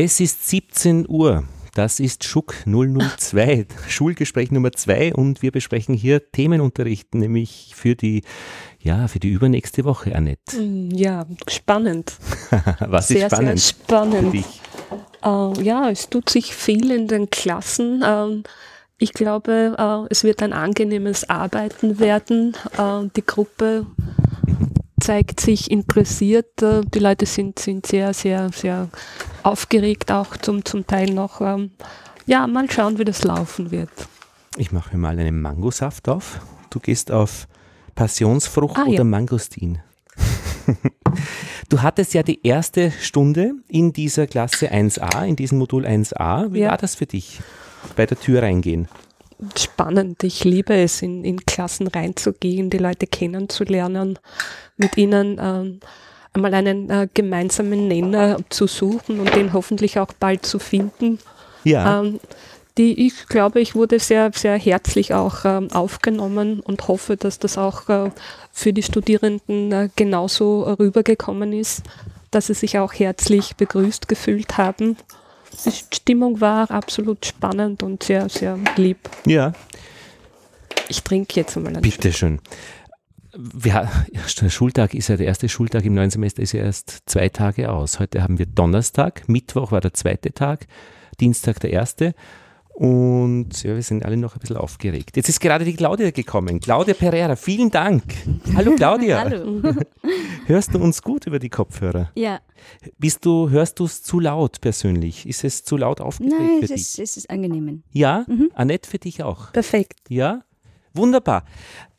Es ist 17 Uhr. Das ist Schuck 002, Schulgespräch Nummer 2 und wir besprechen hier Themenunterricht, nämlich für die, ja, für die übernächste Woche, Annette. Mm, ja, spannend. Was sehr, ist spannend? Sehr spannend. Für dich? Äh, ja, es tut sich viel in den Klassen. Äh, ich glaube, äh, es wird ein angenehmes Arbeiten werden. Äh, die Gruppe zeigt sich interessiert. Die Leute sind, sind sehr, sehr, sehr aufgeregt, auch zum, zum Teil noch. Ähm, ja, mal schauen, wie das laufen wird. Ich mache mir mal einen Mangosaft auf. Du gehst auf Passionsfrucht ah, oder ja. Mangostin. du hattest ja die erste Stunde in dieser Klasse 1a, in diesem Modul 1a. Wie ja. war das für dich? Bei der Tür reingehen spannend. Ich liebe es, in, in Klassen reinzugehen, die Leute kennenzulernen, mit ihnen ähm, einmal einen äh, gemeinsamen Nenner zu suchen und den hoffentlich auch bald zu finden. Ja. Ähm, die ich glaube, ich wurde sehr, sehr herzlich auch ähm, aufgenommen und hoffe, dass das auch äh, für die Studierenden äh, genauso rübergekommen ist, dass sie sich auch herzlich begrüßt gefühlt haben die Stimmung war absolut spannend und sehr, sehr lieb. Ja. Ich trinke jetzt mal einen Bitte schön. Ja, der Schultag ist ja der erste Schultag im neuen Semester, ist ja erst zwei Tage aus. Heute haben wir Donnerstag, Mittwoch war der zweite Tag, Dienstag der erste. Und ja, wir sind alle noch ein bisschen aufgeregt. Jetzt ist gerade die Claudia gekommen. Claudia Pereira, vielen Dank. Hallo Claudia. Hallo. Hörst du uns gut über die Kopfhörer? Ja. Bist du, hörst du es zu laut persönlich? Ist es zu laut aufgeregt Nein, für es dich? Ist, es ist angenehm. Ja? Mhm. Annette, für dich auch? Perfekt. Ja? Wunderbar.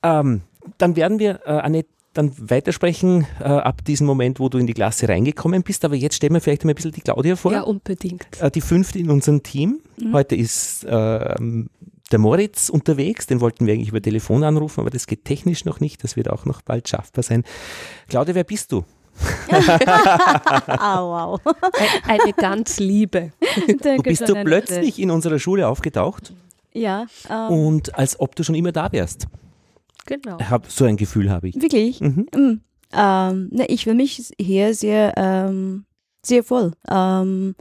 Ähm, dann werden wir, äh, Annette, dann weitersprechen äh, ab diesem Moment, wo du in die Klasse reingekommen bist. Aber jetzt stellen wir vielleicht mal ein bisschen die Claudia vor. Ja, unbedingt. Äh, die fünfte in unserem Team. Mhm. Heute ist äh, der Moritz unterwegs. Den wollten wir eigentlich über Telefon anrufen, aber das geht technisch noch nicht. Das wird auch noch bald schaffbar sein. Claudia, wer bist du? oh, wow. Eine ganz Liebe. du bist du plötzlich in unserer Schule aufgetaucht. Ja. Ähm. Und als ob du schon immer da wärst. Genau. Hab, so ein Gefühl habe ich. Wirklich? Mhm. Mhm. Ähm, ne, ich fühle mich hier sehr, ähm, sehr wohl. Ähm,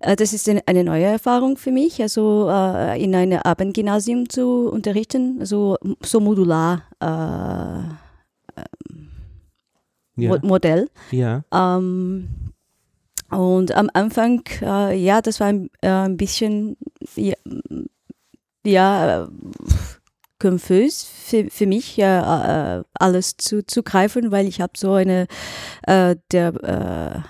äh, das ist eine neue Erfahrung für mich, also äh, in einem Abendgymnasium zu unterrichten, also so modular äh, ja. Modell. Ja. Ähm, und am Anfang, äh, ja, das war ein, äh, ein bisschen, ja, ja konfus für, für mich, äh, alles zu, zu greifen, weil ich habe so eine, äh, der äh,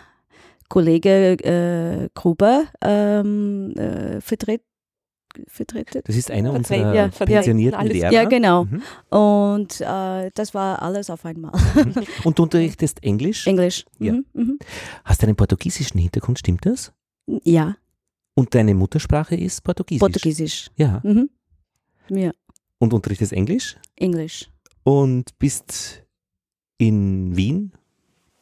Kollege äh, Gruber ähm, äh, vertritt, vertreten. Das ist einer unserer ja, pensionierten ja, Lehrer. Ja, genau. Mhm. Und äh, das war alles auf einmal. Mhm. Und du unterrichtest Englisch? Englisch. Ja. Mhm. Mhm. Hast du einen portugiesischen Hintergrund, stimmt das? Ja. Und deine Muttersprache ist Portugiesisch? Portugiesisch. Ja. Mhm. Ja. Und unterrichtest Englisch? Englisch. Und bist in Wien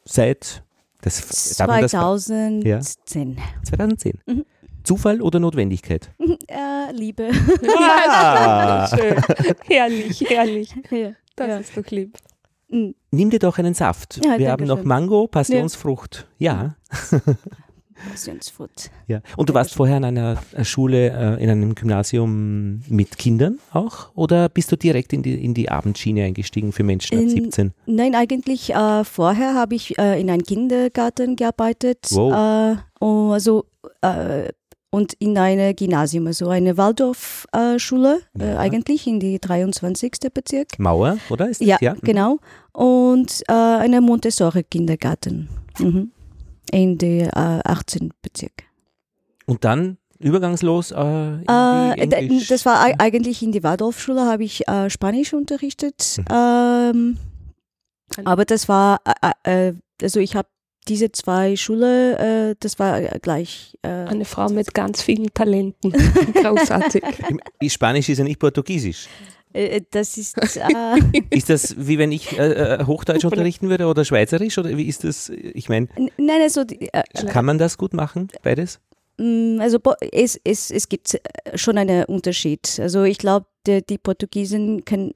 seit das, 2010. Ja? 2010. Mhm. Zufall oder Notwendigkeit? Äh, Liebe. Ja, schön. herrlich, herrlich. Ja. Das ja. ist doch lieb. Mhm. Nimm dir doch einen Saft. Ja, Wir haben noch Mango, Passionsfrucht. Ja. Passionsfrucht. Ja. Und du warst vorher an einer Schule, äh, in einem Gymnasium mit Kindern auch? Oder bist du direkt in die, in die Abendschiene eingestiegen für Menschen ab 17? Nein, eigentlich äh, vorher habe ich äh, in einem Kindergarten gearbeitet. Wow. Äh, also äh, und in einem Gymnasium, also eine Waldorfschule, äh, ja. eigentlich in die 23. Bezirk. Mauer, oder? Ist das? Ja, ja, genau. Und äh, eine Montessori-Kindergarten. Mhm in die äh, 18. Bezirk. Und dann übergangslos äh, äh, Das war eigentlich in die Waldorfschule, habe ich äh, Spanisch unterrichtet. Mhm. Ähm, aber das war, äh, äh, also ich habe diese zwei Schulen, äh, das war gleich. Eine Frau mit ganz vielen Talenten. Großartig. Spanisch ist ja nicht Portugiesisch. Äh, äh, das ist. Äh ist das wie wenn ich äh, äh Hochdeutsch unterrichten würde oder Schweizerisch? Oder wie ist das? Ich meine. Nein, also. Die, äh, kann man das gut machen, beides? Mm, also es, es, es gibt schon einen Unterschied. Also ich glaube, die, die, Portugiesen können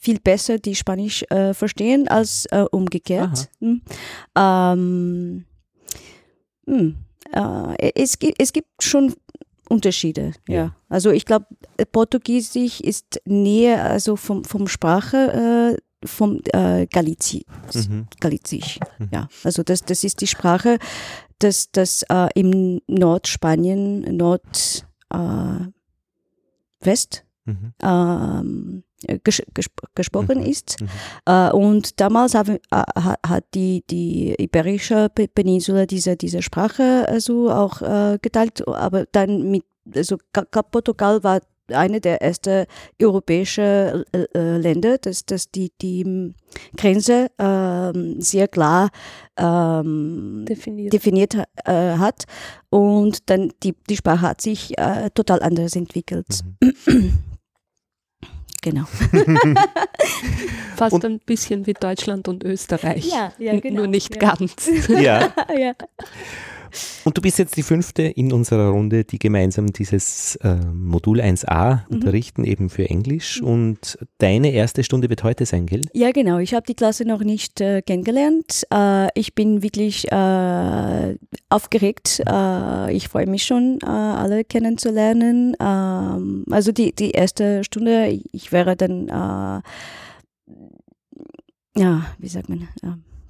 viel besser die Spanisch verstehen als umgekehrt. Hm. Ähm, hm. es, gibt, es gibt schon Unterschiede, ja. Ja. Also ich glaube, Portugiesisch ist näher, also vom, vom Sprache, äh, vom äh, Galizi, Mhm. Galizisch. Ja, also das, das ist die Sprache, das, das äh, im Nordspanien, Nord, äh, West Mhm. ähm, ges ges gesprochen Mhm. ist. Mhm. Äh, und damals haben, äh, ha- hat die, die Iberische Pe- Peninsula diese, diese Sprache also auch äh, geteilt, aber dann mit, also Portugal war eine der ersten europäischen äh, äh, Länder, dass, dass die, die ähm, Grenze ähm, sehr klar ähm, definiert. definiert äh, hat und dann die, die Sprache hat sich äh, total anders entwickelt. Mhm. Genau. Fast Und- ein bisschen wie Deutschland und Österreich. Ja, ja, genau, Nur nicht ja. ganz. Ja, ja. Und du bist jetzt die fünfte in unserer Runde, die gemeinsam dieses äh, Modul 1a Mhm. unterrichten, eben für Englisch. Und deine erste Stunde wird heute sein, gell? Ja, genau. Ich habe die Klasse noch nicht äh, kennengelernt. Äh, ich bin wirklich äh, aufgeregt. Äh, ich freue mich schon, äh, alle kennenzulernen. Ähm, also die, die erste Stunde, ich wäre dann, ja, wie sagt man,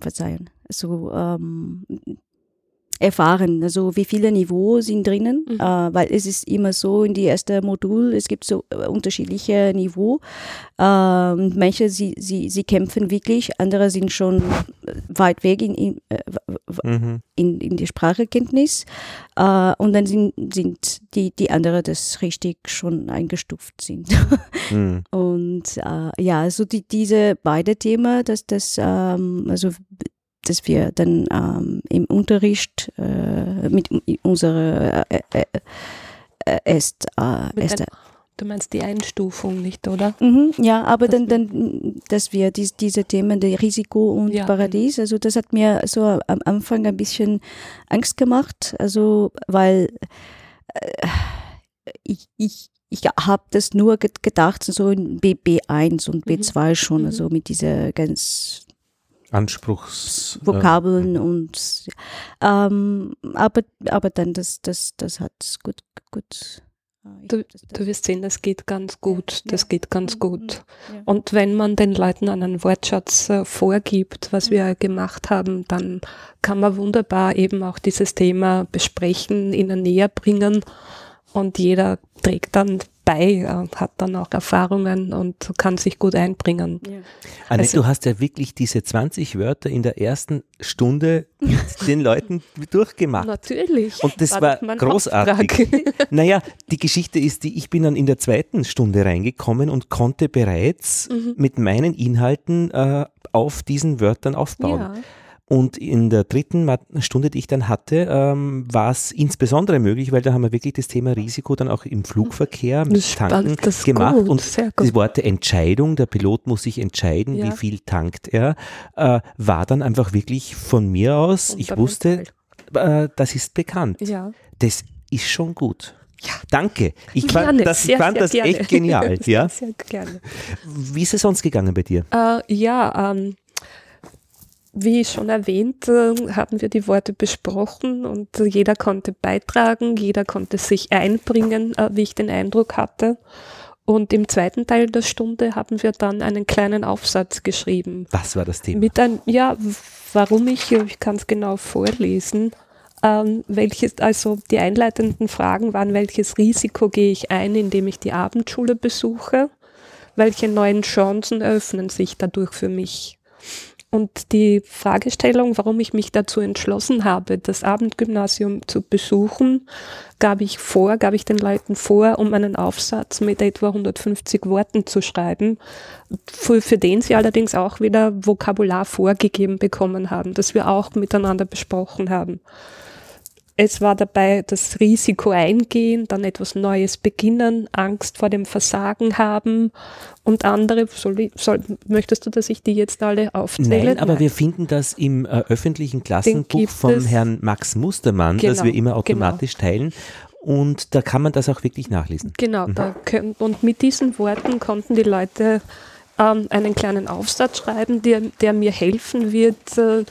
verzeihen, so ähm, erfahren, also wie viele Niveaus sind drinnen, Mhm. äh, weil es ist immer so in die erste Modul, es gibt so äh, unterschiedliche Niveau. Ähm, manche, sie, sie, sie kämpfen wirklich, andere sind schon äh, weit weg in, in, äh, Mhm. in, in die Sprachekenntnis äh, und dann sind, sind die, die anderen, das richtig schon eingestuft sind. Mhm. Und äh, ja, also die, diese beide Themen, dass das, ähm, also dass wir dann ähm, im Unterricht äh, mit unserer äh, äh, äh, erst, äh, ein, du meinst die Einstufung nicht, oder? Mhm, ja, aber Dass dann, dann, dass wir dies, diese Themen der Risiko und Ja. Paradies, also das hat mir so am Anfang ein bisschen Angst gemacht, also weil äh, ich, ich, ich habe das nur ge- gedacht, so in B, B1 und Mhm. B2 schon, Mhm. also mit dieser ganz Anspruchs. äh, Vokabeln und ähm, aber, aber dann das, das, das hat gut, gut. äh, Du- Du wirst sehen, das geht ganz gut. Das Ja. geht ganz Mhm, gut. mhm, ja. Und wenn man den Leuten einen Wortschatz äh, vorgibt, was wir gemacht haben, dann kann man wunderbar eben auch dieses Thema besprechen, ihnen näher bringen und jeder trägt dann bei, äh, hat dann auch Erfahrungen und kann sich gut einbringen. Ja. Annette, Also- du hast ja wirklich diese 20 Wörter in der ersten Stunde mit den Leuten durchgemacht. Natürlich. Und das War war großartig. Naja, die Geschichte ist die, ich bin dann in der zweiten Stunde reingekommen und konnte bereits Mhm. mit meinen Inhalten äh, auf diesen Wörtern aufbauen. ja. Und in der dritten Stunde, die ich dann hatte, ähm, war es insbesondere möglich, weil da haben wir wirklich das Thema Risiko dann auch im Flugverkehr mit Das Tanken gemacht. gut, und die Worte Entscheidung, der Pilot muss sich entscheiden, Ja. wie viel tankt er, äh, war dann einfach wirklich von mir aus, ich wusste, äh, das ist bekannt. Ja. Das ist schon gut. Ja. Danke. Ich Gerne, fand das, sehr, fand sehr das gerne. echt genial. Ja? Sehr, sehr gerne. Wie ist es sonst gegangen bei dir? Äh, ja, ähm, wie schon erwähnt, äh, haben wir die Worte besprochen und jeder konnte beitragen, jeder konnte sich einbringen, äh, wie ich den Eindruck hatte. Und im zweiten Teil der Stunde haben wir dann einen kleinen Aufsatz geschrieben. Was war das Thema? Mit ein, ja, warum ich, ich kann es genau vorlesen, ähm, welches, also die einleitenden Fragen waren, welches Risiko gehe ich ein, indem ich die Abendschule besuche? Welche neuen Chancen eröffnen sich dadurch für mich? Und die Fragestellung, warum ich mich dazu entschlossen habe, das Abendgymnasium zu besuchen, gab ich vor, gab ich den Leuten vor, um einen Aufsatz mit etwa 150 Worten zu schreiben, für, für den sie allerdings auch wieder Vokabular vorgegeben bekommen haben, das wir auch miteinander besprochen haben. Es war dabei das Risiko eingehen, dann etwas Neues beginnen, Angst vor dem Versagen haben und andere. Soll, soll, möchtest du, dass ich die jetzt alle aufzähle? Nein, aber wir finden das im äh, öffentlichen Klassenbuch vom es. Herrn Max Mustermann, das Genau, wir immer automatisch teilen. Und da kann man das auch wirklich nachlesen. Genau, da können, und mit diesen Worten konnten die Leute ähm, einen kleinen Aufsatz schreiben, der, der mir helfen wird, äh,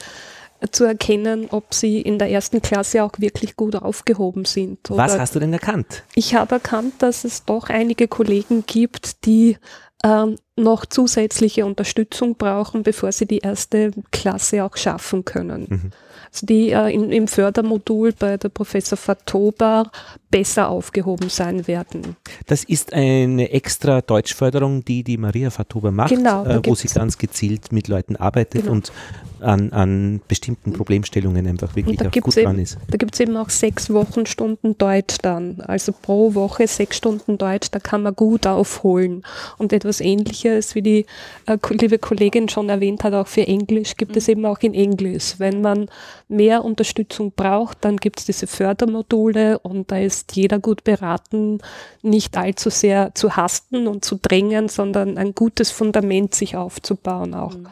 zu erkennen, ob sie in der ersten Klasse auch wirklich gut aufgehoben sind. Was hast du denn erkannt? Ich habe erkannt, dass es doch einige Kollegen gibt, die ähm, noch zusätzliche Unterstützung brauchen, bevor sie die erste Klasse auch schaffen können. Mhm. Also die äh, in, im Fördermodul bei der Professor Fatoba besser aufgehoben sein werden. Das ist eine extra Deutschförderung, die die Maria Fatoba macht, genau, äh, wo sie ganz gezielt mit Leuten arbeitet genau. und an, an bestimmten Problemstellungen einfach wirklich auch gut eben, dran ist. Da gibt es eben auch sechs Wochenstunden Deutsch dann. Also pro Woche sechs Stunden Deutsch, da kann man gut aufholen. Und etwas ähnliches, wie die äh, liebe Kollegin schon erwähnt hat, auch für Englisch gibt mhm. es eben auch in Englisch. Wenn man mehr Unterstützung braucht, dann gibt es diese Fördermodule und da ist jeder gut beraten, nicht allzu sehr zu hasten und zu drängen, sondern ein gutes Fundament sich aufzubauen auch. Mhm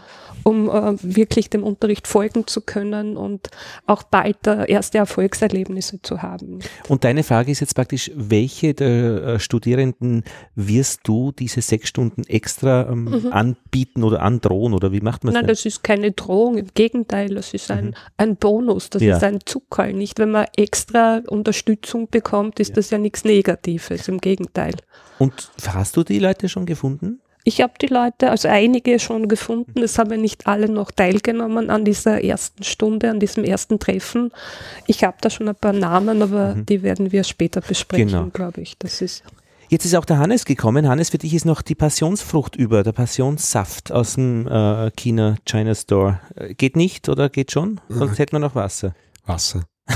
um äh, wirklich dem Unterricht folgen zu können und auch bald äh, erste Erfolgserlebnisse zu haben. Und deine Frage ist jetzt praktisch, welche der äh, Studierenden wirst du diese sechs Stunden extra ähm, mhm. anbieten oder androhen oder wie macht man das? Nein, das ist keine Drohung, im Gegenteil, das ist ein, mhm. ein Bonus, das ja. ist ein Zuckerl. Nicht, wenn man extra Unterstützung bekommt, ist ja. das ja nichts Negatives, im Gegenteil. Und hast du die Leute schon gefunden? Ich habe die Leute, also einige schon gefunden, es haben ja nicht alle noch teilgenommen an dieser ersten Stunde, an diesem ersten Treffen. Ich habe da schon ein paar Namen, aber mhm. die werden wir später besprechen, genau. glaube ich. Das ist Jetzt ist auch der Hannes gekommen. Hannes, für dich ist noch die Passionsfrucht über, der Passionssaft aus dem äh, China China Store. Äh, geht nicht oder geht schon? Sonst hätten wir noch Wasser. Wasser.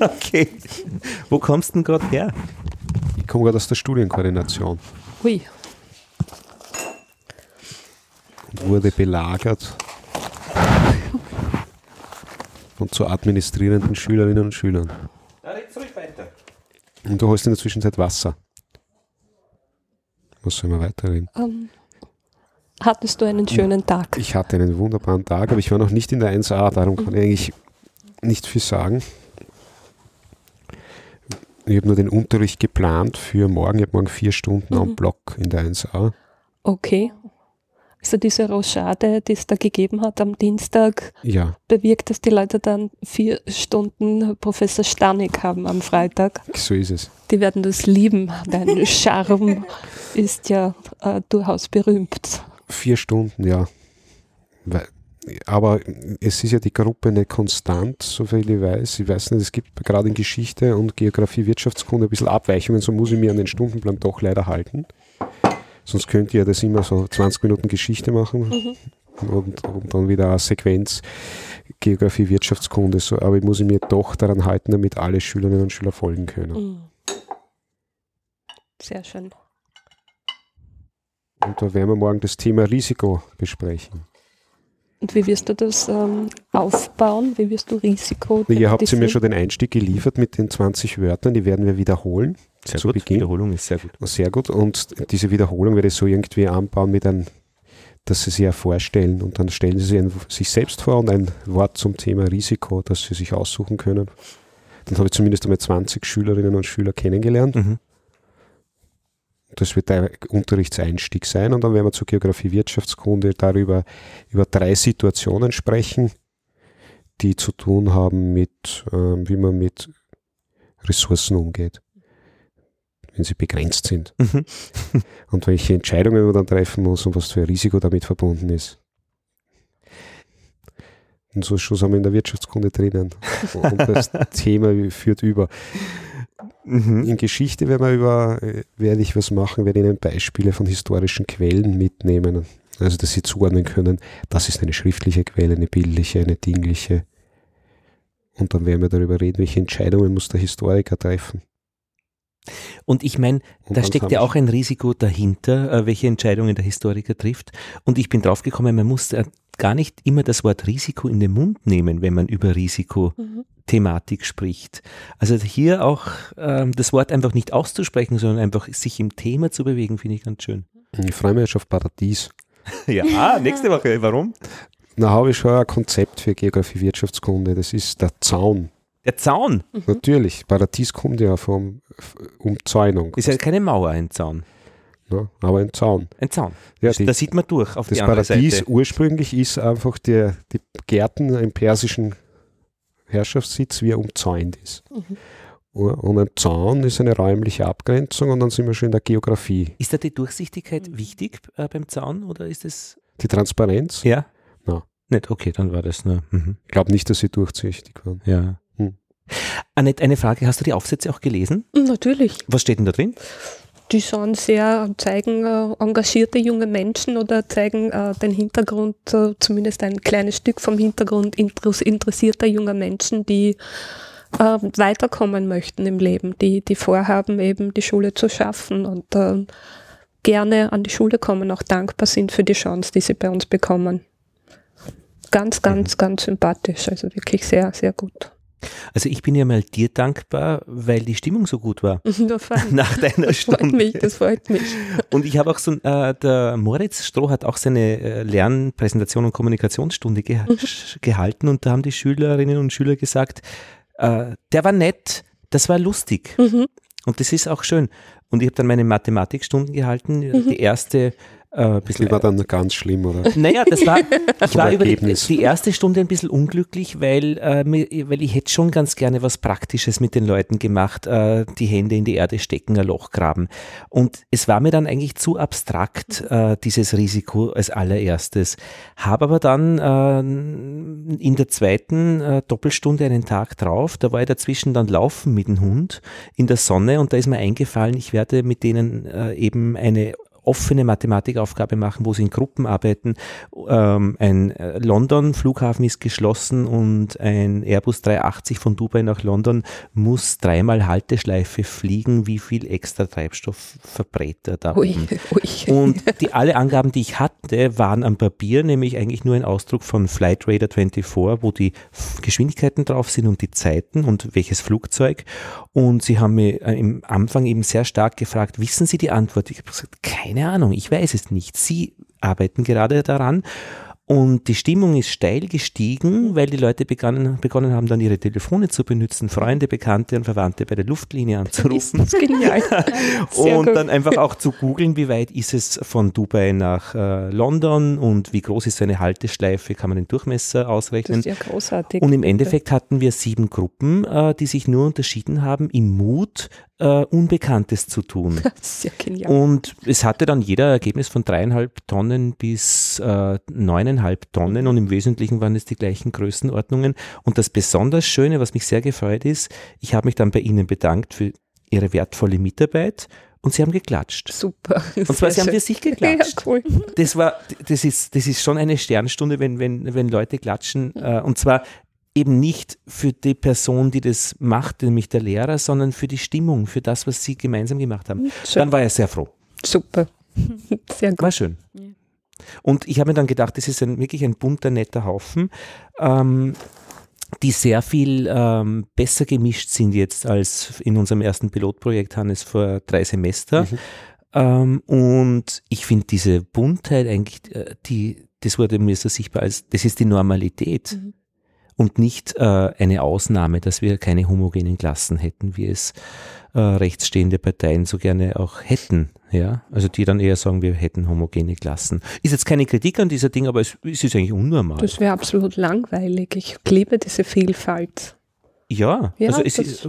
okay. Wo kommst du denn gerade her? Ich komme gerade aus der Studienkoordination. Hui wurde belagert von zu administrierenden Schülerinnen und Schülern. Und du hast in der Zwischenzeit Wasser. Was soll man weiterreden? Um, ähm, hattest du einen schönen Tag? Ich hatte einen wunderbaren Tag, aber ich war noch nicht in der 1a, darum kann ich eigentlich nicht viel sagen. Ich habe nur den Unterricht geplant für morgen. Ich habe morgen vier Stunden mhm. am Block in der 1a. Okay. Also diese Rochade, die es da gegeben hat am Dienstag, ja. bewirkt, dass die Leute dann vier Stunden Professor Stanik haben am Freitag. So ist es. Die werden das lieben. Dein Charme ist ja äh, durchaus berühmt. Vier Stunden, ja. Aber es ist ja die Gruppe nicht konstant, soviel ich weiß. Ich weiß nicht, es gibt gerade in Geschichte und Geografie, Wirtschaftskunde ein bisschen Abweichungen, so muss ich mir an den Stundenplan doch leider halten. Sonst könnt ihr das immer so 20 Minuten Geschichte machen mhm. und, und, dann wieder eine Sequenz Geografie, Wirtschaftskunde. So, aber ich muss mich doch daran halten, damit alle Schülerinnen und Schüler folgen können. Mhm. Sehr schön. Und da werden wir morgen das Thema Risiko besprechen. Und wie wirst du das ähm, aufbauen? Wie wirst du Risiko? Ihr habt sie mir schon den Einstieg geliefert mit den 20 Wörtern, die werden wir wiederholen. Sehr zu gut. Beginn. Wiederholung ist sehr gut. Sehr gut. Und diese Wiederholung werde ich so irgendwie anbauen mit einem, dass sie sich ja vorstellen und dann stellen sie sich selbst vor und ein Wort zum Thema Risiko, das sie sich aussuchen können. Dann habe ich zumindest einmal 20 Schülerinnen und Schüler kennengelernt. Mhm. Das wird der Unterrichtseinstieg sein und dann werden wir zur Geografie Wirtschaftskunde darüber über drei Situationen sprechen, die zu tun haben mit, äh, wie man mit Ressourcen umgeht, wenn sie begrenzt sind. Mhm. und welche Entscheidungen man dann treffen muss und was für ein Risiko damit verbunden ist. Und so Schluss haben wir in der Wirtschaftskunde drinnen. Und das Thema führt über. Mhm. In Geschichte werden wir über, äh, werde ich was machen, werde Ihnen Beispiele von historischen Quellen mitnehmen. Also, dass Sie zuordnen können, das ist eine schriftliche Quelle, eine bildliche, eine dingliche. Und dann werden wir darüber reden, welche Entscheidungen muss der Historiker treffen. Und ich meine, da steckt ja auch ein Risiko dahinter, äh, welche Entscheidungen der Historiker trifft. Und ich bin draufgekommen, man muss äh, gar nicht immer das Wort Risiko in den Mund nehmen, wenn man über Risikothematik mhm. spricht. Also hier auch ähm, das Wort einfach nicht auszusprechen, sondern einfach sich im Thema zu bewegen, finde ich ganz schön. Ich freue mich jetzt auf Paradies. ja, nächste Woche. Warum? Na, habe ich schon ein Konzept für Geografie Wirtschaftskunde. Das ist der Zaun. Der Zaun? Mhm. Natürlich. Paradies kommt ja von Umzäunung. Ist ja keine Mauer, ein Zaun. Ja, aber ein Zaun. Ein Zaun. Ja, die, da sieht man durch auf das die andere Paradies Seite. ursprünglich ist einfach der, die Gärten im persischen Herrschaftssitz, wie er umzäunt ist. Und ein Zaun ist eine räumliche Abgrenzung und dann sind wir schon in der Geografie. Ist da die Durchsichtigkeit wichtig äh, beim Zaun oder ist es. Die Transparenz? Ja? Na. Nicht, okay, dann war das nur. Mhm. Ich glaube nicht, dass sie durchsichtig waren. Ja. Hm. Annette, eine Frage. Hast du die Aufsätze auch gelesen? Natürlich. Was steht denn da drin? Die sind sehr, zeigen äh, engagierte junge Menschen oder zeigen äh, den Hintergrund, äh, zumindest ein kleines Stück vom Hintergrund interess interessierter junger Menschen, die äh, weiterkommen möchten im Leben, die, die vorhaben, eben die Schule zu schaffen und äh, gerne an die Schule kommen, auch dankbar sind für die Chance, die sie bei uns bekommen. Ganz, ganz, ganz sympathisch, also wirklich sehr, sehr gut. Also ich bin ja mal dir dankbar, weil die Stimmung so gut war nach deiner Das freut Stunde. mich, das freut mich. Und ich habe auch so, äh, der Moritz Stroh hat auch seine äh, Lernpräsentation und Kommunikationsstunde ge gehalten und da haben die Schülerinnen und Schüler gesagt, äh, der war nett, das war lustig. Mhm. Und das ist auch schön. Und ich habe dann meine Mathematikstunden gehalten, Mhm. die erste äh, bisschen Die war dann ganz schlimm, oder? naja, das war, ich war über die, die erste Stunde ein bisschen unglücklich, weil, äh, weil ich hätte schon ganz gerne was Praktisches mit den Leuten gemacht, äh, die Hände in die Erde stecken, ein Loch graben. Und es war mir dann eigentlich zu abstrakt, äh, dieses Risiko als allererstes. Habe aber dann äh, in der zweiten äh, Doppelstunde einen Tag drauf, da war ich dazwischen dann laufen mit dem Hund in der Sonne und da ist mir eingefallen, ich werde mit denen äh, eben eine offene Mathematikaufgabe machen, wo sie in Gruppen arbeiten. Ähm, ein äh, London-Flughafen ist geschlossen und ein Airbus 380 von Dubai nach London muss dreimal Halteschleife fliegen. Wie viel extra Treibstoff verbrät er da Ui, oben? ui. Und die, alle Angaben, die ich hatte, waren am Papier, nämlich eigentlich nur ein Ausdruck von Flight Radar 24, wo die Geschwindigkeiten drauf sind und die Zeiten und welches Flugzeug. Und sie haben mir äh, im Anfang eben sehr stark gefragt, wissen Sie die Antwort? Ich habe gesagt, keine Ahnung, ich weiß es nicht. Sie arbeiten gerade daran. Und die Stimmung ist steil gestiegen, weil die Leute begannen, begonnen haben, dann ihre Telefone zu benutzen, Freunde, Bekannte und Verwandte bei der Luftlinie anzurufen. Das ist genial. Und gut. dann einfach auch zu googeln, wie weit ist es von Dubai nach äh, London und wie groß ist so eine Halteschleife, kann man den Durchmesser Das ausrechnen. ist ja großartig. Und im Endeffekt hatten wir sieben Gruppen, äh, die sich nur unterschieden haben im Mut, äh, Unbekanntes zu tun. Ja genial. Und es hatte dann jeder Ergebnis von dreieinhalb Tonnen bis äh, neuneinhalb Tonnen und im Wesentlichen waren es die gleichen Größenordnungen. Und das besonders Schöne, was mich sehr gefreut ist, ich habe mich dann bei Ihnen bedankt für Ihre wertvolle Mitarbeit und Sie haben geklatscht. Super. Und zwar, Sie haben für sich Ja, geklatscht. cool. Das war, das ist, das ist schon eine Sternstunde, wenn, wenn, wenn Leute klatschen. Äh, und zwar eben nicht für die Person, die das macht, nämlich der Lehrer, sondern für die Stimmung, für das, was Sie gemeinsam gemacht haben. Schön. Dann war er sehr froh. Super. Sehr gut. War schön. Und ich habe mir dann gedacht, das ist ein, wirklich ein bunter, netter Haufen, ähm, die sehr viel ähm, besser gemischt sind jetzt als in unserem ersten Pilotprojekt, Hannes, vor drei Semester. Ähm, und ich finde diese Buntheit eigentlich, äh, die, das wurde mir so sichtbar als, das ist die Normalität. Und nicht äh, eine Ausnahme, dass wir keine homogenen Klassen hätten, wie es äh, rechtsstehende Parteien so gerne auch hätten. Ja, also die dann eher sagen, wir hätten homogene Klassen. Ist jetzt keine Kritik an dieser Ding, aber es, es ist eigentlich unnormal. Das wäre absolut langweilig. Ich liebe diese Vielfalt. ja, Ja, also es ist,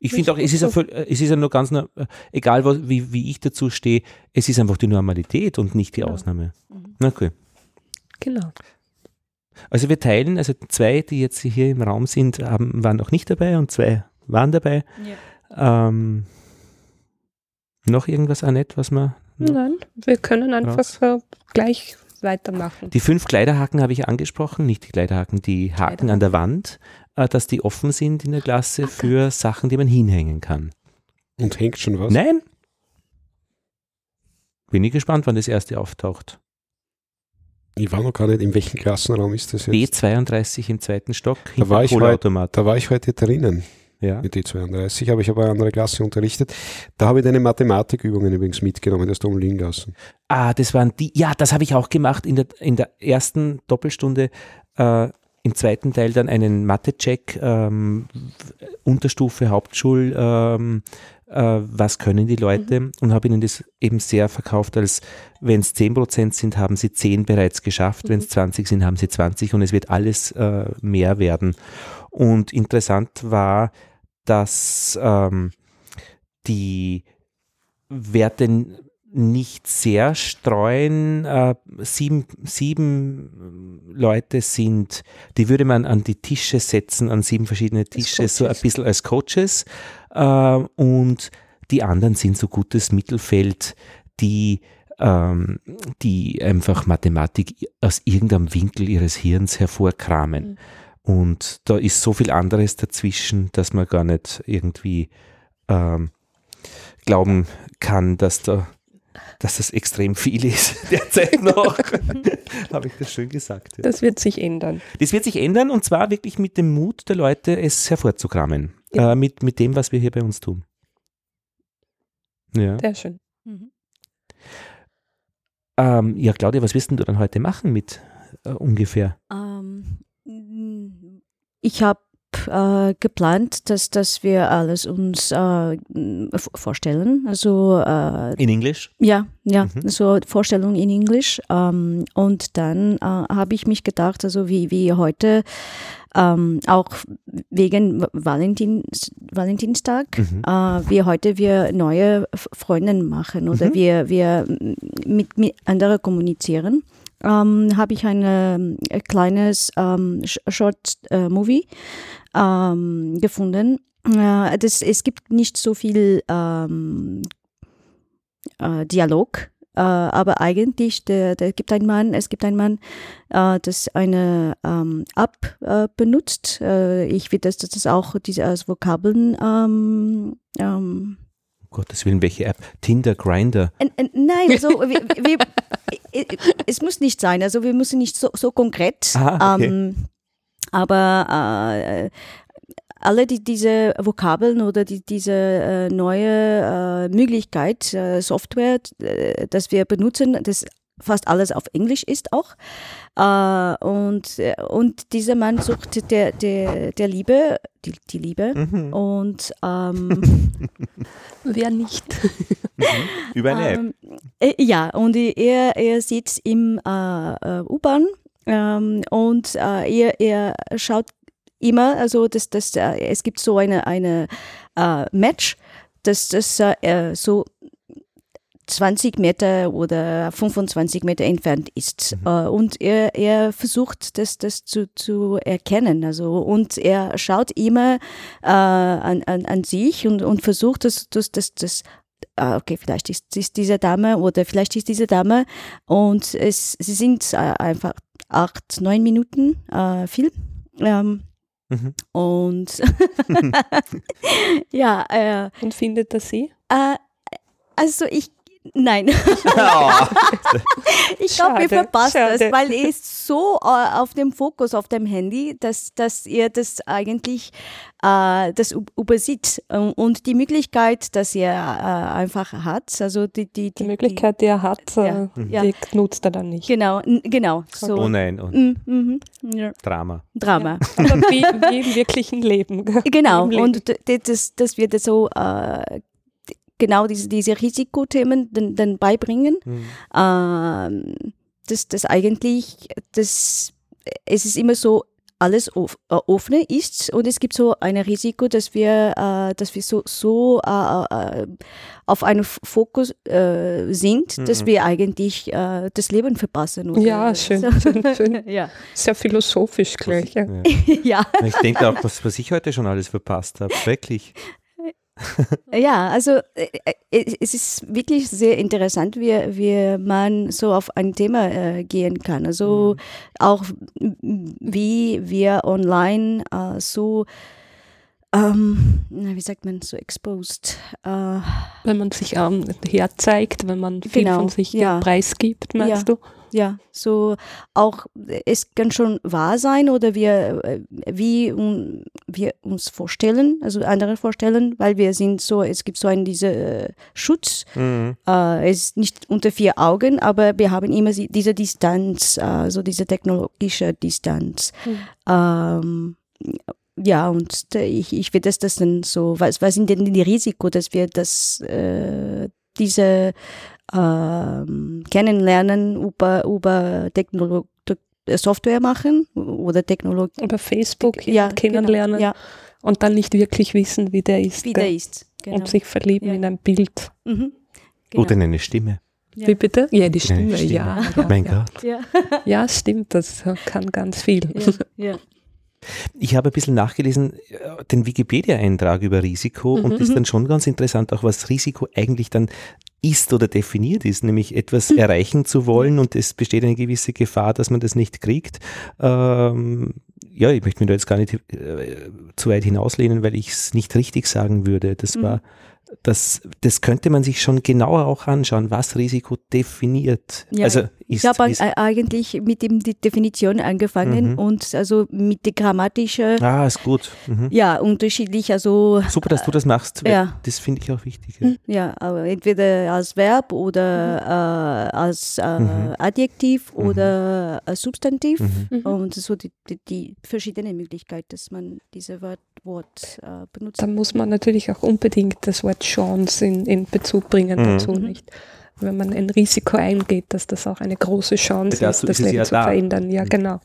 ich finde auch, es ist, so. voll, es ist ja nur ganz, nur- egal was, wie, wie ich dazu stehe, es ist einfach die Normalität und nicht die Ja. Ausnahme. Na okay. Genau. Also wir teilen, also zwei, die jetzt hier im Raum sind, haben, waren noch nicht dabei und zwei waren dabei. Ähm, noch irgendwas, Annette, was man. Nein, wir können Raus. einfach äh, gleich weitermachen. Die fünf Kleiderhaken habe ich angesprochen, nicht die Kleiderhaken, die Haken an der Wand, äh, dass die offen sind in der Klasse für Sachen, die man hinhängen kann. Und hängt schon was? Nein? Bin ich gespannt, wann das erste auftaucht. Ich war noch gar nicht, in welchem Klassenraum ist das jetzt? B32 im zweiten Stock, Da hinter war ich heute-. Da war ich heute drinnen Ja. mit D32, aber ich habe eine andere Klasse unterrichtet. Da habe ich deine Mathematikübungen übrigens mitgenommen, das da umliegen lassen. Ah, das waren die, ja, das habe ich auch gemacht in der, in der ersten Doppelstunde. Äh, Im zweiten Teil dann einen Mathe-Check, ähm, Unterstufe, Hauptschul, ähm, äh, was können die Leute? Und habe ihnen das eben sehr verkauft, als wenn es 10% sind, haben sie 10 bereits geschafft, wenn es 20 sind, haben sie 20 und es wird alles äh, mehr werden. Und interessant war, dass ähm, die Werte nicht sehr streuen. Äh, sieben, sieben Leute sind, die würde man an die Tische setzen, an sieben verschiedene Tische, so ein bisschen als Coaches. Äh, und die anderen sind so gutes Mittelfeld, die ähm, die einfach Mathematik aus irgendeinem Winkel ihres Hirns hervorkramen. Mhm. Und da ist so viel anderes dazwischen, dass man gar nicht irgendwie ähm, glauben kann, dass da dass das extrem viel ist derzeit noch. Habe ich das schön gesagt. Ja. Das wird sich ändern. Das wird sich ändern und zwar wirklich mit dem Mut der Leute, es hervorzukramen. Ja. Äh, mit, mit dem, was wir hier bei uns tun. Ja. Sehr schön. Mhm. Ähm, ja, Claudia, was wirst du dann heute machen mit äh, ungefähr? Ähm, ich habe äh, geplant, dass, dass wir alles uns äh, vorstellen. Also äh, in Englisch? Ja, ja, mhm. so Vorstellung in Englisch. Ähm, und dann äh, habe ich mich gedacht, also wie, wie heute ähm, auch wegen Valentins, Valentinstag, mhm. äh, wie heute wir neue Freundinnen machen oder mhm. wir, wir mit, mit anderen kommunizieren. Ähm, habe ich ein äh, kleines ähm, Short äh, Movie ähm, gefunden. Äh, das, es gibt nicht so viel ähm, äh, Dialog äh, aber eigentlich, der, der gibt ein Mann, es gibt einen Mann, äh, das eine ähm, App benutzt. Ich will, dass das auch diese als Vokabeln ähm, Gottes Willen, welche App? Tinder, Grinder? Nein, also wir, wir, es muss nicht sein. Also wir müssen nicht so, so konkret. Aha, okay. ähm, aber äh, alle die, diese Vokabeln oder die, diese äh, neue äh, Möglichkeit, äh, Software, äh, das wir benutzen, das fast alles auf Englisch ist auch. Äh, und, äh, und dieser Mann sucht der, der, der Liebe, die, die Liebe. Mhm. Und ähm, wer nicht? Mhm. Über eine App. Ähm, ja, und er, er sitzt im U-Bahn ähm, und er, er schaut immer, also das, das, äh, es gibt so eine, eine äh, Match, dass das äh, so 20 Meter oder 25 Meter entfernt ist. Mhm. Äh, und er, er versucht, das, das zu, zu erkennen. Also, und er schaut immer äh, an, an, an sich und, und versucht, das, das, das, das ah, okay, vielleicht ist, ist diese Dame oder vielleicht ist diese Dame. Und es, sie sind äh, einfach acht, neun Minuten äh, Film. Ähm, Mhm. Und ja. Äh, Und findet das sie? Äh, also ich Nein. Oh. ich glaube, ihr verpasst schade. das, weil er ist so äh, auf dem Fokus auf dem Handy, dass, dass ihr das eigentlich äh, das übersieht. Und die Möglichkeit, dass er äh, einfach hat, also die, die, die, die Möglichkeit, die er hat, ja, äh, ja. die nutzt er dann nicht. Genau, genau. So. Oh nein. Und mm, mm, ja. Drama. Drama. Ja. wie, wie, im wirklichen Leben. Genau, Leben. und das, das wird so äh, genau diese, diese Risikothemen dann, dann beibringen. Mhm. Ähm, dass das eigentlich, das, es ist immer so, alles äh, offene ist und es gibt so ein Risiko, dass wir, äh, dass wir so, so äh, äh, auf einen Fokus äh, sind, mhm. dass wir eigentlich äh, das Leben verpassen. Oder? Ja, schön, so. schön, schön. ja. Sehr philosophisch gleich. Ja. ja. Ich denke auch, was, was ich heute schon alles verpasst habe. Wirklich. ja, also äh, äh, es ist wirklich sehr interessant, wie, wie man so auf ein Thema äh, gehen kann. Also mhm. auch wie wir online äh, so ähm, wie sagt man, so exposed. Äh, wenn man sich ähm, herzeigt, wenn man viel genau, von sich ja. preisgibt, meinst ja. du? Ja, so auch, es kann schon wahr sein oder wir, wie wir uns vorstellen, also andere vorstellen, weil wir sind so, es gibt so einen diese äh, Schutz, mhm. äh, es ist nicht unter vier Augen, aber wir haben immer diese Distanz, äh, so diese technologische Distanz. Mhm. Ähm, ja, und ich, ich will das, das dann so, was, was sind denn die Risiko, dass wir das, äh, diese ähm, kennenlernen über, über Technolo Software machen oder Technologie. Über Facebook Ja, kennenlernen Genau, ja, und dann nicht wirklich wissen, wie der ist. wie gell? der ist. Genau. Und sich verlieben Ja. in ein Bild. Mhm. Genau. Oder in eine Stimme. Ja. Wie bitte? Ja, die Stimme, Stimme. ja. Ja, Mein. Gott. Ja. ja, stimmt, das kann ganz viel. Ja. Ja. Ich habe ein bisschen nachgelesen, äh, den Wikipedia-Eintrag über Risiko Mhm. und ist dann schon ganz interessant, auch was Risiko eigentlich dann ist oder definiert ist, nämlich etwas Mhm. erreichen zu wollen und es besteht eine gewisse Gefahr, dass man das nicht kriegt. Ähm, ja, ich möchte mich da jetzt gar nicht äh, zu weit hinauslehnen, weil ich es nicht richtig sagen würde. Das Mhm. war, das, das könnte man sich schon genauer auch anschauen, was Risiko definiert. Ja, also Ich ist, habe ist ei- eigentlich mit dem die Definition angefangen Mhm. und also mit der grammatischen, ah, ist gut. Mhm. ja, unterschiedlich, also Super, dass du das machst. ja. Das finde ich auch wichtig. Ja. ja, aber entweder als Verb oder äh, als äh, Mhm. Adjektiv oder als Substantiv Mhm. Mhm. und so die, die, die verschiedenen Möglichkeiten, dass man diese Wort, Wort äh, benutzt. Da muss man natürlich auch unbedingt das Wort Chance in, in Bezug bringen Mhm. dazu, Mhm. nicht? Wenn man ein Risiko eingeht, dass das auch eine große Chance Dazu ist, das ist Leben ja zu da. verändern. Ja, Mhm. genau.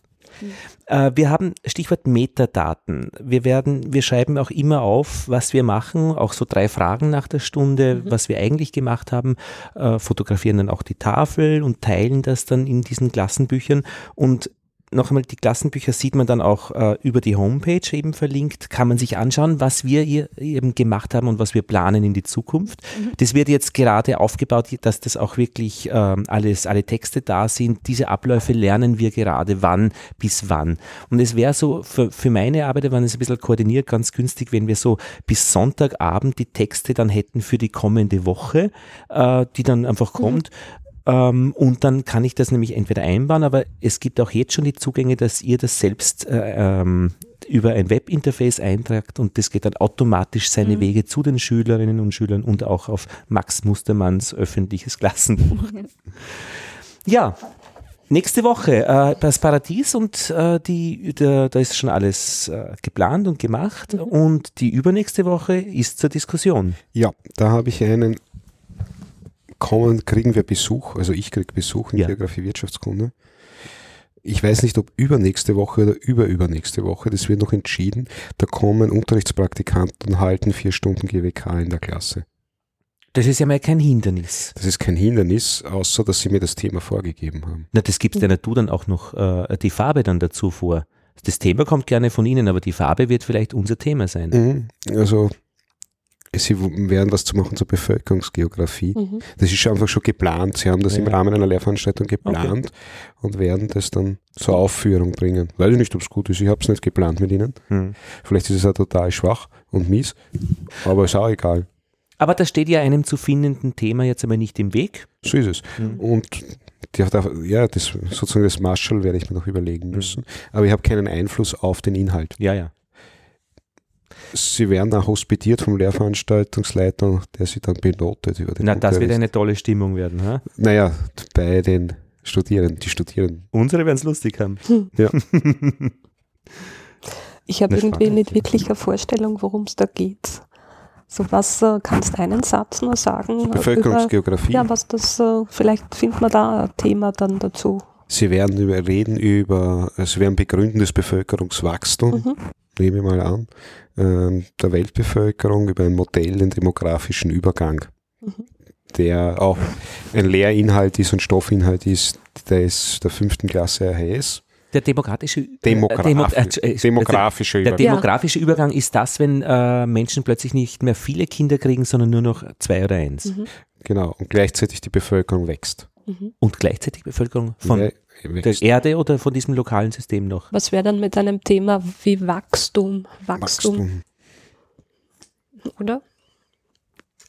Äh, wir haben Stichwort Metadaten. Wir werden, wir schreiben auch immer auf, was wir machen, auch so drei Fragen nach der Stunde, Mhm. was wir eigentlich gemacht haben, äh, fotografieren dann auch die Tafel und teilen das dann in diesen Klassenbüchern und noch einmal, die Klassenbücher sieht man dann auch äh, über die Homepage eben verlinkt, kann man sich anschauen, was wir hier eben gemacht haben und was wir planen in die Zukunft. Das wird jetzt gerade aufgebaut, dass das auch wirklich ähm, alles, alle Texte da sind. Diese Abläufe lernen wir gerade wann bis wann. Und es wäre so, für, für meine Arbeit, wenn es ein bisschen koordiniert, ganz günstig, wenn wir so bis Sonntagabend die Texte dann hätten für die kommende Woche, äh, die dann einfach kommt. Ähm, und dann kann ich das nämlich entweder einbauen, aber es gibt auch jetzt schon die Zugänge, dass ihr das selbst äh, ähm, über ein Webinterface eintragt und das geht dann automatisch seine Mhm. Wege zu den Schülerinnen und Schülern und auch auf Max Mustermanns öffentliches Klassenbuch. ja, nächste Woche äh, das Paradies und äh, die, da, da ist schon alles äh, geplant und gemacht Mhm. und die übernächste Woche ist zur Diskussion. Ja, da habe ich einen, kommen, kriegen wir Besuch, also ich kriege Besuch in Ja. Geografie Wirtschaftskunde. Ich weiß nicht, ob übernächste Woche oder überübernächste Woche, das wird noch entschieden. Da kommen Unterrichtspraktikanten und halten vier Stunden GWK in der Klasse. Das ist ja mal kein Hindernis. Das ist kein Hindernis, außer dass sie mir das Thema vorgegeben haben. Na, das gibst ja nicht du dann auch noch äh, die Farbe dann dazu vor. Das Thema kommt gerne von Ihnen, aber die Farbe wird vielleicht unser Thema sein. Mhm. Also sie werden was zu machen zur Bevölkerungsgeografie. Mhm. Das ist einfach schon geplant. Sie haben das im Ja. Rahmen einer Lehrveranstaltung geplant und werden das dann zur Aufführung bringen. Weiß ich nicht, ob es gut ist. Ich habe es nicht geplant mit ihnen. Hm. Vielleicht ist es auch total schwach und mies, aber ist auch egal. Aber das steht ja einem zu findenden Thema jetzt aber nicht im Weg. So ist es. Mhm. Und ja, das, sozusagen das Marshall werde ich mir noch überlegen müssen. Aber ich habe keinen Einfluss auf den Inhalt. Ja, ja. Sie werden auch hospitiert vom Lehrveranstaltungsleiter, der sie dann benotet über den Na, das wird Unterricht. eine tolle Stimmung werden. Ha? Naja, bei den Studierenden, die Studierenden. Unsere werden es lustig haben. Ja. Ich habe irgendwie nicht wirklich eine Vorstellung, worum es da geht. So was äh, kannst du einen Satz nur sagen? äh, Über, Bevölkerungsgeografie. ja, was das, äh, vielleicht findet man da ein Thema dann dazu. Sie werden über, reden über, sie werden begründen das Bevölkerungswachstum, Mhm. Nehme ich mal an, ähm, der Weltbevölkerung über ein Modell, den demografischen Übergang, Mhm. der auch ein Lehrinhalt ist und Stoffinhalt ist, der ist der fünften Klasse RHS. Der demokratische, äh, Demografi Demo, äh, äh, demografische der Übergang. demografische Übergang ist das, wenn äh, Menschen plötzlich nicht mehr viele Kinder kriegen, sondern nur noch zwei oder eins. Mhm. Genau. Und gleichzeitig die Bevölkerung wächst. Mhm. Und gleichzeitig Bevölkerung von Ja, der. Erde oder von diesem lokalen System noch. Was wäre dann mit einem Thema wie Wachstum? Wachstum, Wachstum. oder?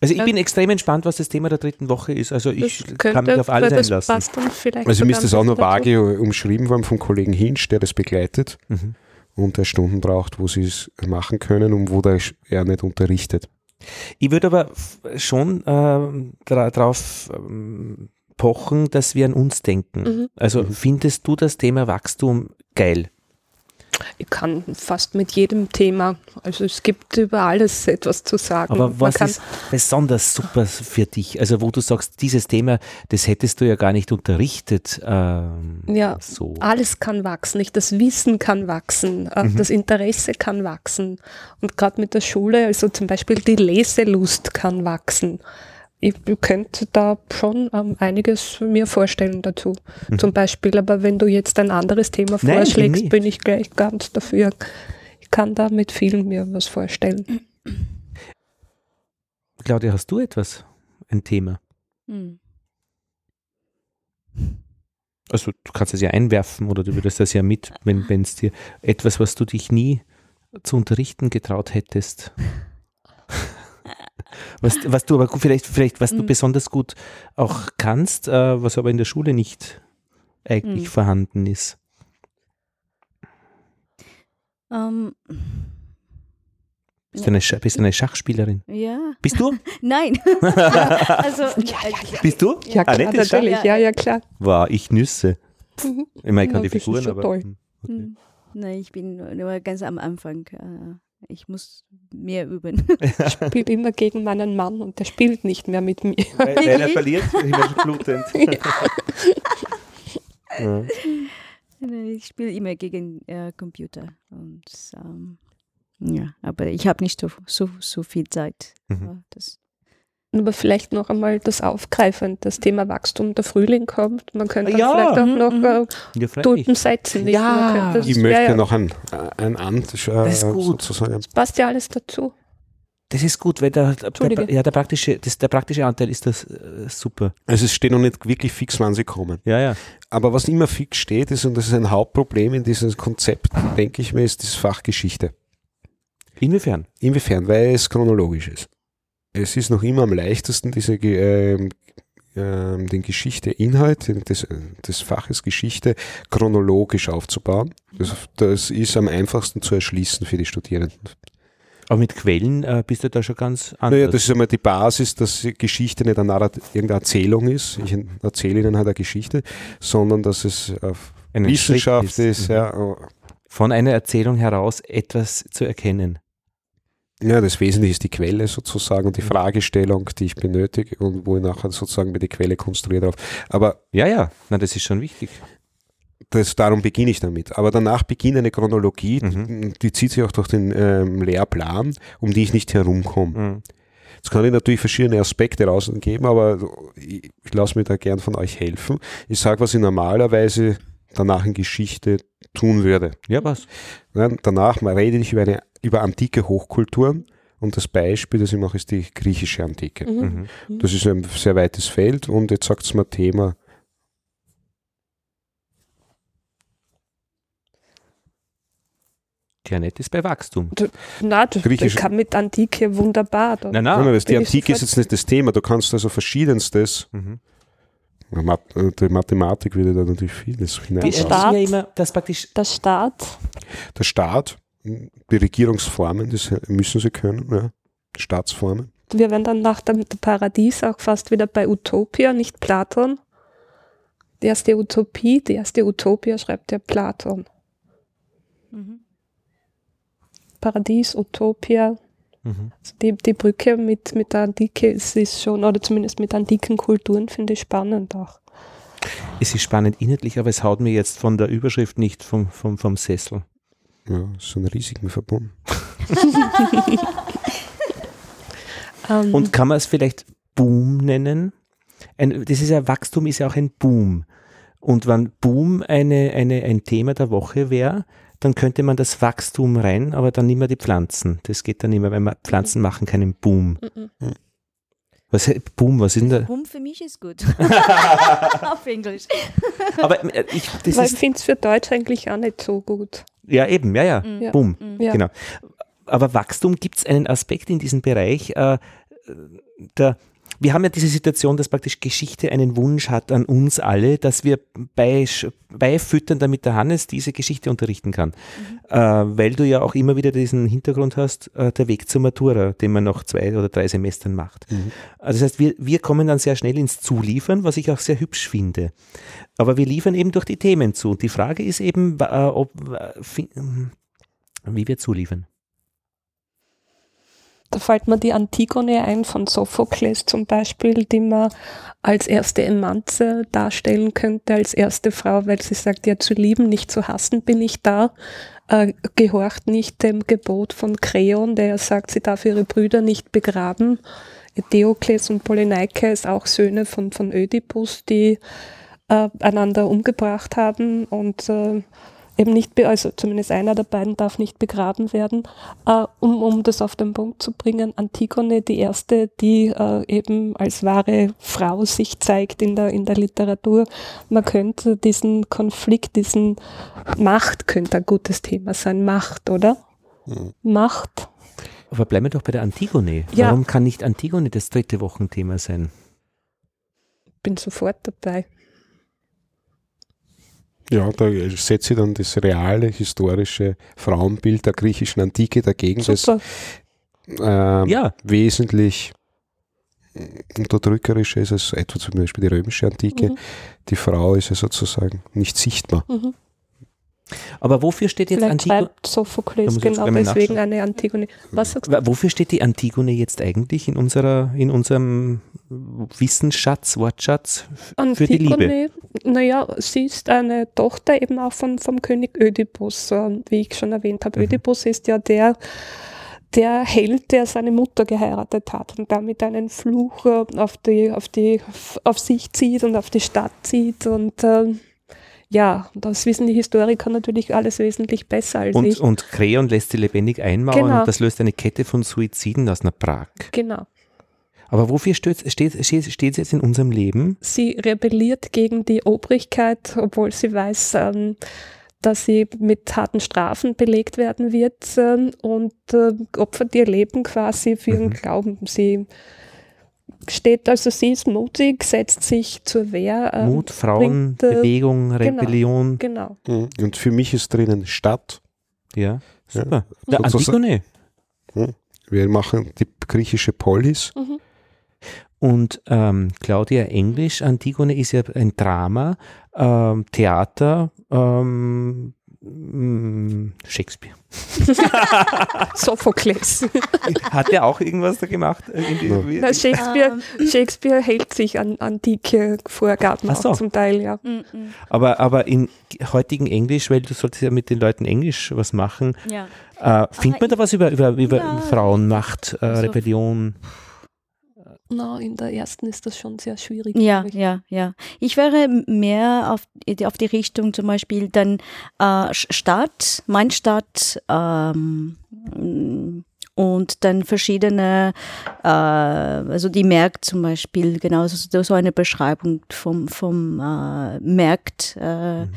Also ich Ja. bin extrem entspannt, was das Thema der dritten Woche ist. Also ich kann mich auf alles das einlassen. passt dann vielleicht Also mir ist das auch nur vage umschrieben worden vom Kollegen Hinsch, der das begleitet Mhm. und der Stunden braucht, wo sie es machen können und wo der er nicht unterrichtet. Ich würde aber schon ähm, dra drauf ähm, pochen, dass wir an uns denken. Mhm. Also Mhm. findest du das Thema Wachstum geil? Ich kann fast mit jedem Thema, also es gibt über alles etwas zu sagen. Aber Man was kann, ist besonders super für dich? Also wo du sagst, dieses Thema, das hättest du ja gar nicht unterrichtet. Ähm, Ja, so. alles kann wachsen, nicht das Wissen kann wachsen, äh, Mhm. das Interesse kann wachsen. Und gerade mit der Schule, also zum Beispiel die Leselust kann wachsen. Ich könnte da schon ähm, einiges mir vorstellen dazu. Zum Beispiel, aber wenn du jetzt ein anderes Thema Mhm. Nein, vorschlägst, nie. bin ich gleich ganz dafür. Ich kann da mit vielen mir was vorstellen. Claudia, hast du etwas? Ein Thema? Hm. Also du kannst es ja einwerfen oder du würdest das ja mit, wenn es dir etwas, was du dich nie zu unterrichten getraut hättest. Was, was du aber gut- vielleicht, vielleicht was du Mhm. besonders gut auch kannst, äh, was aber in der Schule nicht eigentlich Mhm. vorhanden ist. Ähm, Bist du eine, bist du eine Schachspielerin? ja, Bist du? nein. also, Bist du? Ja, klar, Schach? natürlich. Ja, ja, klar. Wow, ich Nüsse. Mhm. Ich meine, ich kann Ja, die Figuren, aber. toll. hm. Hm. Nein, ich bin nur- nur ganz am Anfang. Ich muss mehr üben. Ich spiele immer gegen meinen Mann und der spielt nicht mehr mit mir. Weil, weil er verliert, immer blutend. ja. Ich spiele immer gegen äh, Computer. Und, ähm, ja, aber ich habe nicht so, so, so viel Zeit. Mhm. Das, Aber vielleicht noch einmal das Aufgreifen, das Thema Wachstum, der Frühling kommt. Man könnte Ja. vielleicht auch Mhm, noch mhm. äh, Ja. Tulpen setzen. Ja. Könnte, das Ich möchte ja, noch ein, ein Ant äh, Das ist gut. sozusagen. passt ja alles dazu. Das ist gut, weil der, der, ja, der, praktische, das, der praktische Anteil ist das äh, super. Also es steht noch nicht wirklich fix, wann sie kommen. Ja, ja. Aber was immer fix steht, ist, und das ist ein Hauptproblem in diesem Konzept, denke ich mir, ist das Fach Geschichte. Inwiefern? Inwiefern? Weil es chronologisch ist. Es ist noch immer am leichtesten, diese, ähm, den Geschichte-Inhalt des, des Faches Geschichte chronologisch aufzubauen. Das, das ist am einfachsten zu erschließen für die Studierenden. Aber mit Quellen äh, bist du da schon ganz anders. Naja, das ist einmal die Basis, dass Geschichte nicht eine Narrat- irgendeine Erzählung ist. Ich erzähle Ihnen halt eine Geschichte, sondern dass es Wissenschaft Schritt ist. Mhm. ja, Von einer Erzählung heraus etwas zu erkennen. Ja, das Wesentliche ist die Quelle sozusagen und die Fragestellung, die ich benötige und wo ich nachher sozusagen mir die Quelle konstruiert habe. Aber Ja, ja, na, das ist schon wichtig. das, darum beginne ich damit. Aber danach beginnt eine Chronologie, Mhm. die, die zieht sich auch durch den ähm, Lehrplan, um die ich nicht herumkomme. Mhm. Jetzt kann ich natürlich verschiedene Aspekte rausgeben, aber ich, ich lasse mir da gern von euch helfen. Ich sage, was ich normalerweise danach in Geschichte tun würde. Ja, was? Ja, danach mal rede ich über, eine, über antike Hochkulturen und das Beispiel, das ich mache, ist die griechische Antike. Mhm. Mhm. Das ist ein sehr weites Feld und jetzt sagt es mal Thema. Die Annette ist bei Wachstum. Na, das Griechisch- kann mit Antike wunderbar. Nein, Nein, nein. nein, das, die Antike ist jetzt nicht das Thema. Du kannst also verschiedenstes, Mhm. Die Mathematik würde da natürlich vieles Die hinein. Staat- erzählen ja immer, das praktisch. Der Staat, Der Staat, die Regierungsformen, das müssen sie können, ja. Staatsformen. wir werden dann nach dem Paradies auch fast wieder bei Utopia, nicht Platon. Die erste Utopie, die erste Utopia schreibt ja Platon. Mhm. Paradies, Utopia, Mhm. also die, die Brücke mit, mit der Antike ist, ist schon, oder zumindest mit antiken Kulturen finde ich spannend auch. Es ist spannend inhaltlich, aber es haut mir jetzt von der Überschrift nicht vom, vom, vom Sessel. Ja, so ein Risiken verbunden. Ähm, Und kann man es vielleicht Boom nennen? Ein, das ist ja, Wachstum ist ja auch ein Boom. Und wenn Boom eine, eine, ein Thema der Woche wäre, dann könnte man das Wachstum rein, aber dann nicht mehr die Pflanzen. Das geht dann nicht mehr, weil man Pflanzen machen keinen Boom. Mhm. Was, Boom, was ist denn da? Boom für mich ist gut. Auf Englisch. Aber äh, ich, ich finde es für Deutsch eigentlich auch nicht so gut. ja eben, ja, ja, Mhm. Boom. Mhm. Genau. Aber Wachstum gibt es einen Aspekt in diesem Bereich, äh, der, wir haben ja diese Situation, dass praktisch Geschichte einen Wunsch hat an uns alle, dass wir bei, beifüttern, damit der Hannes diese Geschichte unterrichten kann. Mhm. Äh, weil du ja auch immer wieder diesen Hintergrund hast, äh, der Weg zur Matura, den man noch zwei oder drei Semestern macht. Mhm. Also das heißt, wir, wir kommen dann sehr schnell ins Zuliefern, was ich auch sehr hübsch finde. Aber wir liefern eben durch die Themen zu. Und die Frage ist eben, äh, ob, äh, wie wir zuliefern. Da fällt mir die Antigone ein von Sophokles zum Beispiel, die man als erste Emanze darstellen könnte, als erste Frau, weil sie sagt, ja, zu lieben, nicht zu hassen bin ich da, äh, gehorcht nicht dem Gebot von Kreon, der sagt, sie darf ihre Brüder nicht begraben. Eteokles und Polyneike ist auch Söhne von, von Ödipus, die äh, einander umgebracht haben und äh, eben nicht, also zumindest einer der beiden darf nicht begraben werden, äh, um, um das auf den Punkt zu bringen. Antigone, die erste, die äh, eben als wahre Frau sich zeigt in der, in der Literatur. Man könnte diesen Konflikt, diesen Macht, könnte ein gutes Thema sein. Macht, oder? Mhm. Macht. Aber bleiben wir doch bei der Antigone. Ja. Warum kann nicht Antigone das dritte Wochenthema sein? Bin sofort dabei. Ja, da setze ich dann das reale, historische Frauenbild der griechischen Antike dagegen, Super. das äh, ja. wesentlich unterdrückerischer ist als etwa zum Beispiel die römische Antike. Mhm. Die Frau ist ja sozusagen nicht sichtbar. Mhm. Aber wofür steht jetzt Vielleicht Antigone? Sophokles genau deswegen eine Antigone. Was sagst du? Wofür steht die Antigone jetzt eigentlich in, unserer, in unserem Wissensschatz, Wortschatz Antigone, für die Liebe? Naja, sie ist eine Tochter eben auch von, vom König Ödipus, wie ich schon erwähnt habe. Mhm. Ödipus ist ja der, der Held, der seine Mutter geheiratet hat und damit einen Fluch auf, die, auf, die, auf sich zieht und auf die Stadt zieht und äh, ja, das wissen die Historiker natürlich alles wesentlich besser als und, ich. Und Creon lässt sie lebendig einmauern genau. und das löst eine Kette von Suiziden aus einer Prag. Genau. Aber wofür steht, steht, steht, steht sie jetzt in unserem Leben? Sie rebelliert gegen die Obrigkeit, obwohl sie weiß, ähm, dass sie mit harten Strafen belegt werden wird ähm, und äh, opfert ihr Leben quasi für ihren mhm. Glauben. Sie steht, also sie ist mutig, setzt sich zur Wehr. Ähm, Mut, Frauen, bringt, äh, Bewegung, genau, Rebellion. Genau. genau. Und für mich ist drinnen Stadt. Ja, super. Ja, Antigone. Wir machen die griechische Polis. Mhm. Und ähm, Claudia Englisch, Antigone ist ja ein Drama, ähm, Theater, ähm, Mm, Shakespeare. Sophokles. Hat er auch irgendwas da gemacht? Na, Shakespeare, Shakespeare hält sich an antike Vorgaben so. auch zum Teil, ja. Mm, mm. Aber, aber in heutigen Englisch, weil du solltest ja mit den Leuten Englisch was machen, ja. äh, findet man da was über, über, über ja, Frauenmacht, äh, also Rebellion? Na, in der ersten ist das schon sehr schwierig. Ja, ja, ja. Ich wäre mehr auf, auf die Richtung zum Beispiel dann äh, Stadt, mein Stadt, ähm, und dann verschiedene, äh, also die Märkte zum Beispiel, genau, so, so eine Beschreibung vom, vom äh, Markt. Äh, mhm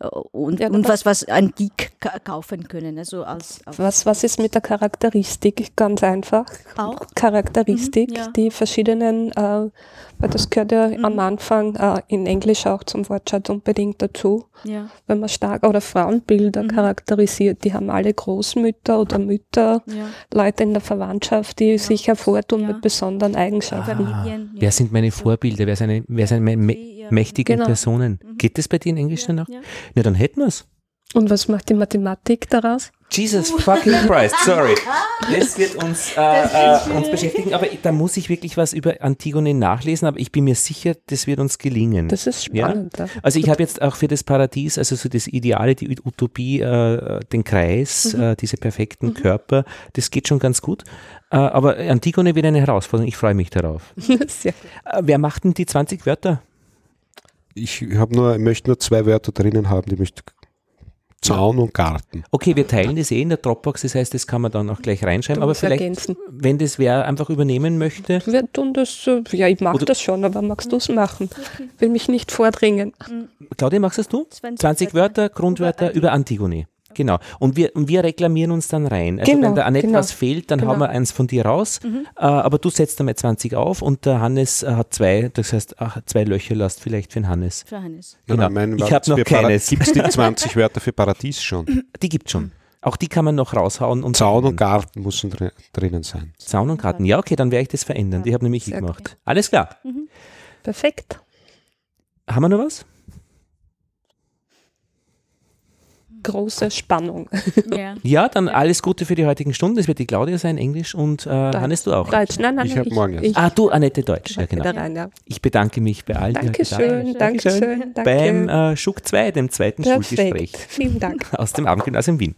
und, ja, und was, was ein Geek kaufen können. Also als, als was, was ist mit der Charakteristik? Ganz einfach. Auch? Charakteristik, mhm, ja. die verschiedenen, äh, weil das gehört ja mhm. am Anfang äh, in Englisch auch zum Wortschatz unbedingt dazu. Ja. Wenn man stark oder Frauenbilder mhm. charakterisiert, die haben alle Großmütter oder Mütter, ja. Leute in der Verwandtschaft, die sich hervortun mit besonderen Eigenschaften. Ah, wer sind meine Vorbilder? Wer sind, wer sind meine, mächtigen genau. Personen. Mhm. Geht das bei dir in Englisch ja, dann auch? Ja. ja, dann hätten wir es. Und was macht die Mathematik daraus? Jesus fucking Christ, sorry. Das wird uns, äh, äh, uns beschäftigen, aber da muss ich wirklich was über Antigone nachlesen, aber ich bin mir sicher, das wird uns gelingen. Das ist spannend. Ja? Also ich habe jetzt auch für das Paradies, also so das Ideale, die Utopie, äh, den Kreis, mhm. Äh, diese perfekten mhm. Körper, das geht schon ganz gut. Äh, aber Antigone wird eine Herausforderung, ich freue mich darauf. Sehr gut. Wer macht denn die 20 Wörter? Ich habe nur, möchte nur zwei Wörter drinnen haben, die möchte Zaun und Garten. Okay, wir teilen das eh in der Dropbox, das heißt, das kann man dann auch gleich reinschreiben. aber vielleicht, ergänzen. wenn das wer einfach übernehmen möchte. Wir tun das, äh, ja, ich mag das schon, aber magst du es machen? Will mich nicht vordringen. Claudia, magst das du? 20, 20 Wörter, Grundwörter über Antigone. Genau. Und wir, und wir reklamieren uns dann rein. Also Genau, wenn der Annette genau. was fehlt, dann Genau. hauen wir eins von dir raus. Äh, aber du setzt einmal 20 auf und der Hannes äh, hat zwei, das heißt, ach, zwei Löcher lasst vielleicht für den Hannes. Für Hannes. Genau. Ich hab noch keines. Gibt es die 20 Wörter für Paradies schon? Die gibt schon. Auch die kann man noch raushauen. Und Zaun und Garten müssen drin, drinnen sein. Zaun und Garten. Ja, okay, dann werde ich das verändern. Die habe nämlich ich gemacht. Alles klar. Perfekt. Haben wir noch was? Große Spannung. Ja. Ja, dann alles Gute für die heutigen Stunden. Es wird die Claudia sein, Englisch und äh, Hannes, du auch. Deutsch. Nein, nein, Ich nein, hab morgen erst. Ich, Ah, du, Annette Deutsch. Ja, ich genau. rein, ja. Ich bedanke mich bei allen. Dankeschön, Dankeschön, danke. Beim äh, Schuck 2, dem zweiten Schulgespräch Perfekt. Vielen Dank. aus dem Abendgymnasium Wien.